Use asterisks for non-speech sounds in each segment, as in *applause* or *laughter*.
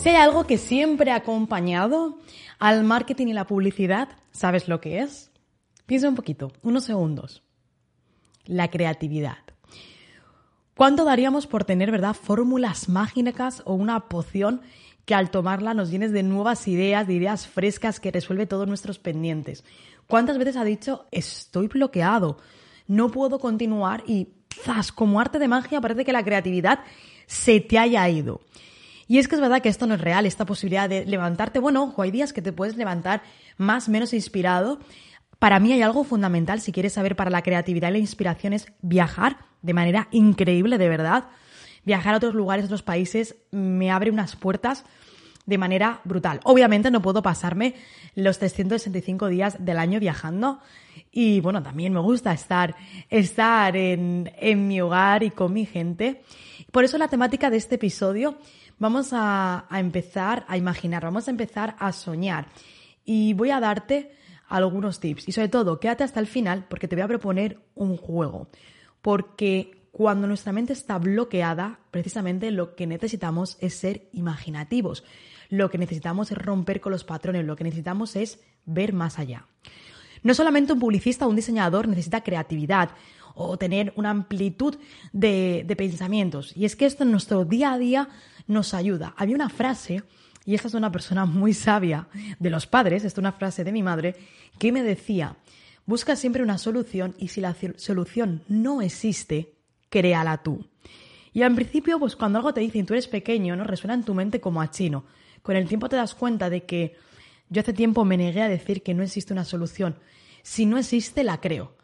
Si hay algo que siempre ha acompañado al marketing y la publicidad, ¿sabes lo que es? Piensa un poquito, unos segundos. La creatividad. ¿Cuánto daríamos por tener, verdad, fórmulas mágicas o una poción que al tomarla nos llenes de nuevas ideas, de ideas frescas que resuelve todos nuestros pendientes? ¿Cuántas veces ha dicho, estoy bloqueado, no puedo continuar y, ¡zas! como arte de magia, parece que la creatividad se te haya ido? Y es que es verdad que esto no es real, esta posibilidad de levantarte, bueno, ojo, hay días que te puedes levantar más, menos inspirado. Para mí hay algo fundamental, si quieres saber para la creatividad y la inspiración, es viajar de manera increíble, de verdad. Viajar a otros lugares, a otros países, me abre unas puertas de manera brutal. Obviamente no puedo pasarme los 365 días del año viajando y bueno, también me gusta estar, estar en, en mi hogar y con mi gente. Por eso la temática de este episodio vamos a, empezar a imaginar, vamos a empezar a soñar. Y voy a darte algunos tips. Y sobre todo, quédate hasta el final porque te voy a proponer un juego. Porque cuando nuestra mente está bloqueada, precisamente lo que necesitamos es ser imaginativos. Lo que necesitamos es romper con los patrones, lo que necesitamos es ver más allá. No solamente un publicista o un diseñador necesita creatividad, o tener una amplitud de, pensamientos. Y es que esto en nuestro día a día nos ayuda. Había una frase, y esta es una persona muy sabia de los padres, esta es una frase de mi madre, que me decía, busca siempre una solución y si la solución no existe, créala tú. Y en principio, pues cuando algo te dicen tú eres pequeño, ¿no? Resuena en tu mente como a chino. Con el tiempo te das cuenta de que yo hace tiempo me negué a decir que no existe una solución. Si no existe, la creo.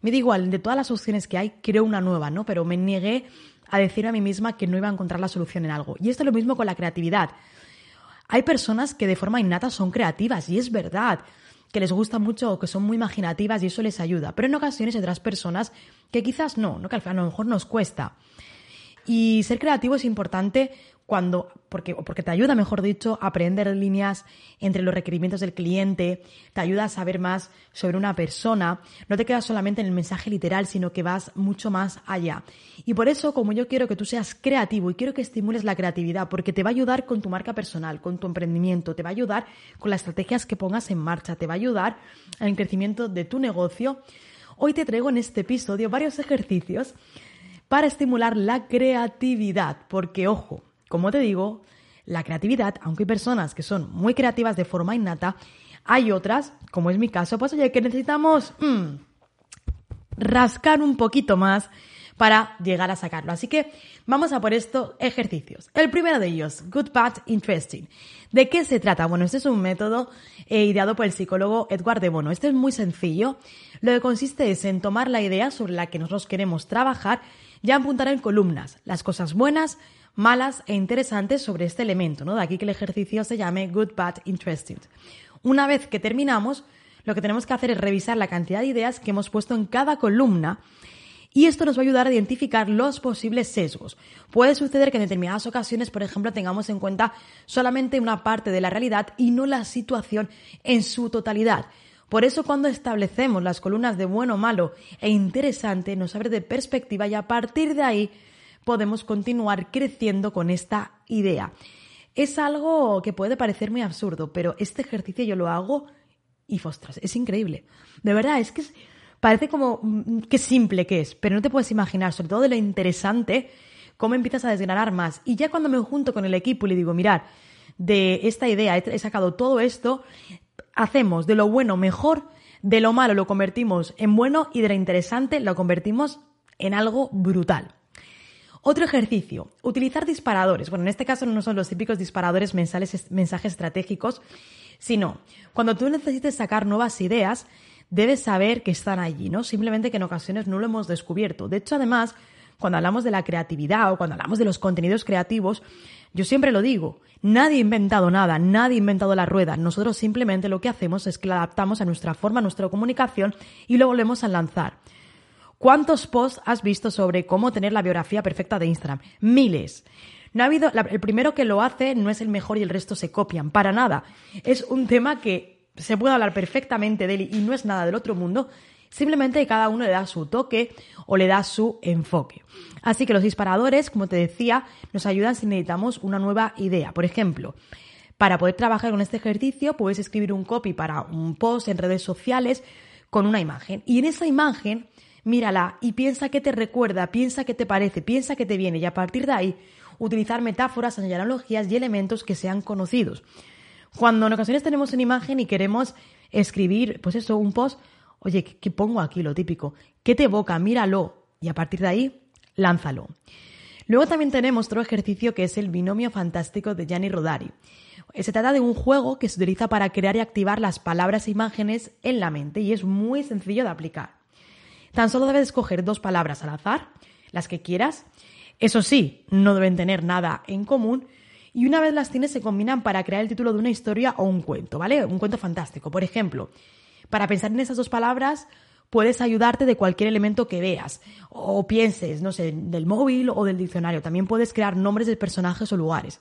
Me da igual, de todas las opciones que hay, creo una nueva, ¿no? Pero me negué a decir a mí misma que no iba a encontrar la solución en algo. Y esto es lo mismo con la creatividad. Hay personas que de forma innata son creativas y es verdad que les gusta mucho o que son muy imaginativas y eso les ayuda. Pero en ocasiones hay otras personas que quizás no, ¿no? que a lo mejor nos cuesta. Y ser creativo es importante cuando, porque, porque te ayuda, mejor dicho, a aprender líneas entre los requerimientos del cliente, te ayuda a saber más sobre una persona, no te quedas solamente en el mensaje literal, sino que vas mucho más allá. Y por eso, como yo quiero que tú seas creativo y quiero que estimules la creatividad, porque te va a ayudar con tu marca personal, con tu emprendimiento, te va a ayudar con las estrategias que pongas en marcha, te va a ayudar al crecimiento de tu negocio, hoy te traigo en este episodio varios ejercicios para estimular la creatividad, porque ojo, como te digo, la creatividad, aunque hay personas que son muy creativas de forma innata, hay otras, como es mi caso, pues oye, que necesitamos mm, rascar un poquito más para llegar a sacarlo. Así que vamos a por estos ejercicios. El primero de ellos, Good, Bad, Interesting. ¿De qué se trata? Bueno, este es un método eh, ideado por el psicólogo Edward de Bono. Este es muy sencillo. Lo que consiste es en tomar la idea sobre la que nosotros queremos trabajar y apuntar en columnas las cosas buenas, malas e interesantes sobre este elemento, ¿no? De aquí que el ejercicio se llame Good, Bad, Interesting. Una vez que terminamos, lo que tenemos que hacer es revisar la cantidad de ideas que hemos puesto en cada columna y esto nos va a ayudar a identificar los posibles sesgos. Puede suceder que en determinadas ocasiones, por ejemplo, tengamos en cuenta solamente una parte de la realidad y no la situación en su totalidad. Por eso cuando establecemos las columnas de bueno, malo e interesante, nos abre de perspectiva y a partir de ahí podemos continuar creciendo con esta idea. Es algo que puede parecer muy absurdo, pero este ejercicio yo lo hago y, ostras, es increíble. De verdad, es que Parece como mm, qué simple que es, pero no te puedes imaginar, sobre todo de lo interesante, cómo empiezas a desgranar más. Y ya cuando me junto con el equipo y le digo, mirad, de esta idea he sacado todo esto, hacemos de lo bueno mejor, de lo malo lo convertimos en bueno y de lo interesante lo convertimos en algo brutal. Otro ejercicio, utilizar disparadores. Bueno, en este caso no son los típicos disparadores mensales, mensajes estratégicos, sino cuando tú necesites sacar nuevas ideas, debes saber que están allí, ¿no? Simplemente que en ocasiones no lo hemos descubierto. De hecho, además, cuando hablamos de la creatividad o cuando hablamos de los contenidos creativos, yo siempre lo digo, nadie ha inventado nada, nadie ha inventado la rueda. Nosotros simplemente lo que hacemos es que la adaptamos a nuestra forma, a nuestra comunicación y lo volvemos a lanzar. ¿Cuántos posts has visto sobre cómo tener la biografía perfecta de Instagram? Miles. No ha habido, el primero que lo hace no es el mejor y el resto se copian, para nada. Es un tema que se puede hablar perfectamente de él y no es nada del otro mundo, simplemente cada uno le da su toque o le da su enfoque. Así que los disparadores, como te decía, nos ayudan si necesitamos una nueva idea. Por ejemplo, para poder trabajar con este ejercicio, puedes escribir un copy para un post en redes sociales con una imagen. Y en esa imagen, mírala y piensa qué te recuerda, piensa qué te parece, piensa qué te viene. Y a partir de ahí, utilizar metáforas, analogías y elementos que sean conocidos. Cuando en ocasiones tenemos una imagen y queremos escribir, pues eso, un post, oye, ¿qué, pongo aquí? Lo típico. ¿Qué te evoca? Míralo. Y a partir de ahí, lánzalo. Luego también tenemos otro ejercicio que es el binomio fantástico de Gianni Rodari. Se trata de un juego que se utiliza para crear y activar las palabras e imágenes en la mente y es muy sencillo de aplicar. Tan solo debes escoger dos palabras al azar, las que quieras. Eso sí, no deben tener nada en común. Y una vez las tienes, se combinan para crear el título de una historia o un cuento, ¿vale? Un cuento fantástico. Por ejemplo, para pensar en esas dos palabras, puedes ayudarte de cualquier elemento que veas o pienses, no sé, del móvil o del diccionario. También puedes crear nombres de personajes o lugares.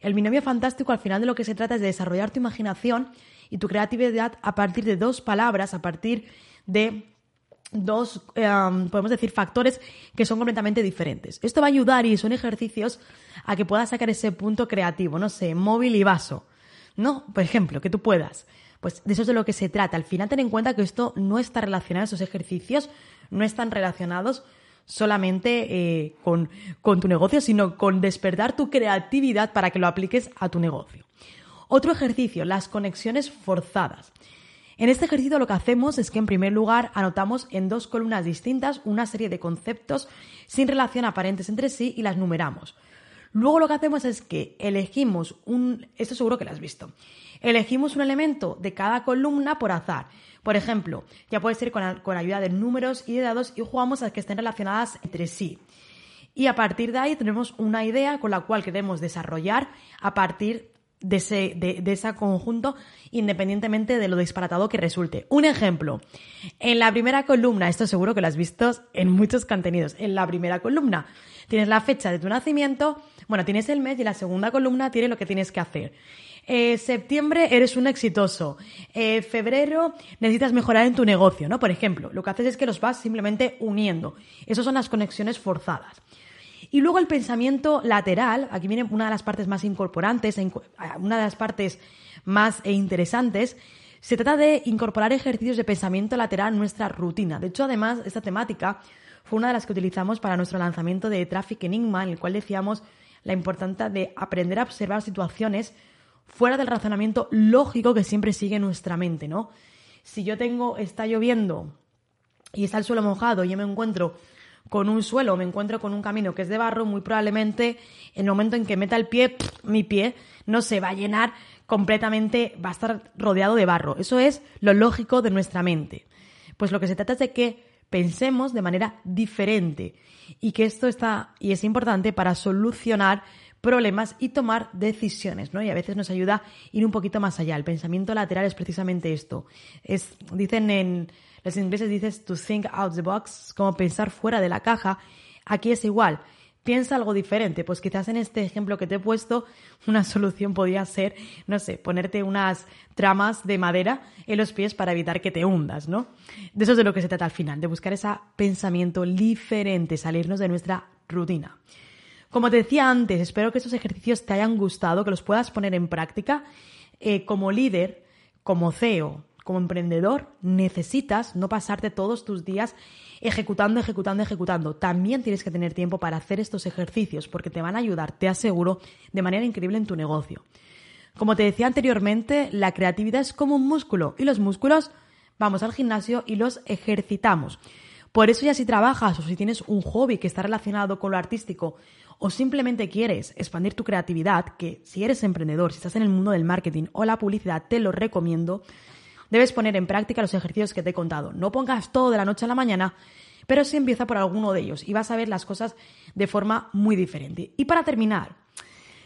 El binomio fantástico al final de lo que se trata es de desarrollar tu imaginación y tu creatividad a partir de dos palabras, a partir de dos, em, podemos decir, factores que son completamente diferentes. Esto va a ayudar y son ejercicios a que puedas sacar ese punto creativo, no sé, móvil y vaso. ¿No? Por ejemplo, que tú puedas. Pues de eso es de lo que se trata. Al final ten en cuenta que esto no está relacionado, esos ejercicios no están relacionados solamente eh, con, con tu negocio, sino con despertar tu creatividad para que lo apliques a tu negocio. Otro ejercicio, las conexiones forzadas. En este ejercicio lo que hacemos es que en primer lugar anotamos en dos columnas distintas una serie de conceptos sin relación aparentes entre sí y las numeramos. Luego lo que hacemos es que elegimos un, esto seguro que lo has visto, elegimos un elemento de cada columna por azar. Por ejemplo, ya puede ser con, con ayuda de números y de dados y jugamos a que estén relacionadas entre sí. Y a partir de ahí tenemos una idea con la cual queremos desarrollar a partir de ese, de, ese conjunto independientemente de lo disparatado que resulte. Un ejemplo, en la primera columna, esto seguro que lo has visto en muchos contenidos, en la primera columna tienes la fecha de tu nacimiento, bueno, tienes el mes y la segunda columna tiene lo que tienes que hacer. Eh, septiembre eres un exitoso. Eh, febrero necesitas mejorar en tu negocio, ¿no? Por ejemplo, lo que haces es que los vas simplemente uniendo. Esas son las conexiones forzadas. Y luego el pensamiento lateral, aquí viene una de las partes más incorporantes, una de las partes más interesantes, se trata de incorporar ejercicios de pensamiento lateral en nuestra rutina. De hecho, además, esta temática fue una de las que utilizamos para nuestro lanzamiento de Traffic Enigma, en el cual decíamos la importancia de aprender a observar situaciones fuera del razonamiento lógico que siempre sigue nuestra mente, ¿no? Si yo tengo, está lloviendo y está el suelo mojado y yo me encuentro con un suelo me encuentro con un camino que es de barro, muy probablemente en el momento en que meta el pie, mi pie no se va a llenar completamente, va a estar rodeado de barro. Eso es lo lógico de nuestra mente. Pues lo que se trata es de que pensemos de manera diferente y que esto está y es importante para solucionar problemas y tomar decisiones, ¿no? Y a veces nos ayuda ir un poquito más allá. El pensamiento lateral es precisamente esto. Es, dicen en, los ingleses dices to think out the box, como pensar fuera de la caja. Aquí es igual. Piensa algo diferente. Pues quizás en este ejemplo que te he puesto, *laughs* una solución podría ser, no sé, ponerte unas tramas de madera en los pies para evitar que te hundas, ¿no? De eso es de lo que se trata al final, de buscar ese pensamiento diferente, salirnos de nuestra rutina. Como te decía antes, espero que estos ejercicios te hayan gustado, que los puedas poner en práctica. Eh, como líder, como CEO, como emprendedor necesitas no pasarte todos tus días ejecutando, ejecutando, ejecutando. También tienes que tener tiempo para hacer estos ejercicios porque te van a ayudar, te aseguro, de manera increíble en tu negocio. Como te decía anteriormente, la creatividad es como un músculo y los músculos vamos al gimnasio y los ejercitamos. Por eso ya si trabajas o si tienes un hobby que está relacionado con lo artístico o simplemente quieres expandir tu creatividad, que si eres emprendedor, si estás en el mundo del marketing o la publicidad, te lo recomiendo, debes poner en práctica los ejercicios que te he contado. No pongas todo de la noche a la mañana, pero sí empieza por alguno de ellos y vas a ver las cosas de forma muy diferente. Y para terminar,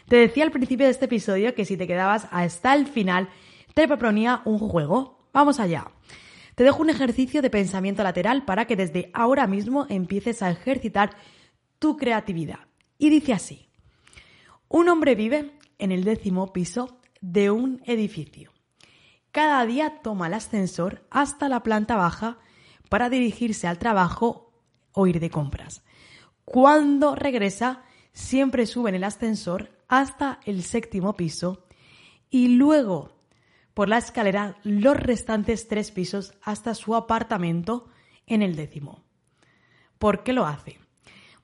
te decía al principio de este episodio que si te quedabas hasta el final, te proponía un juego. Vamos allá. Te dejo un ejercicio de pensamiento lateral para que desde ahora mismo empieces a ejercitar tu creatividad. Y dice así, un hombre vive en el décimo piso de un edificio. Cada día toma el ascensor hasta la planta baja para dirigirse al trabajo o ir de compras. Cuando regresa, siempre sube en el ascensor hasta el séptimo piso y luego por la escalera los restantes tres pisos hasta su apartamento en el décimo. ¿Por qué lo hace?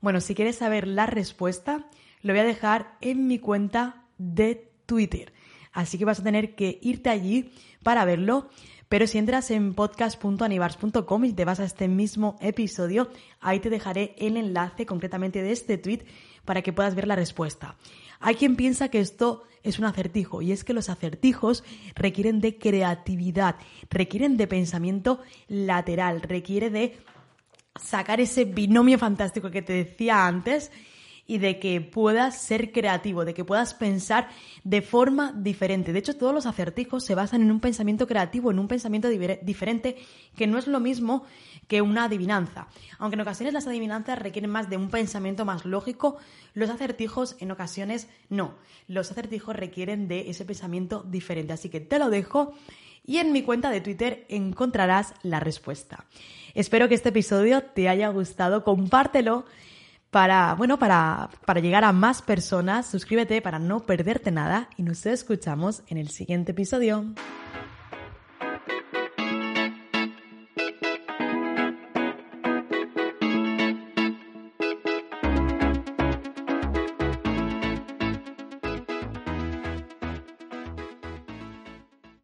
Bueno, si quieres saber la respuesta, lo voy a dejar en mi cuenta de Twitter. Así que vas a tener que irte allí para verlo. Pero si entras en podcast.anibars.com y te vas a este mismo episodio, ahí te dejaré el enlace concretamente de este tweet para que puedas ver la respuesta. Hay quien piensa que esto es un acertijo y es que los acertijos requieren de creatividad, requieren de pensamiento lateral, requiere de sacar ese binomio fantástico que te decía antes y de que puedas ser creativo, de que puedas pensar de forma diferente. De hecho, todos los acertijos se basan en un pensamiento creativo, en un pensamiento diferente, que no es lo mismo que una adivinanza. Aunque en ocasiones las adivinanzas requieren más de un pensamiento más lógico, los acertijos en ocasiones no. Los acertijos requieren de ese pensamiento diferente. Así que te lo dejo y en mi cuenta de Twitter encontrarás la respuesta. Espero que este episodio te haya gustado, compártelo para, bueno, para, para llegar a más personas. Suscríbete para no perderte nada y nos escuchamos en el siguiente episodio.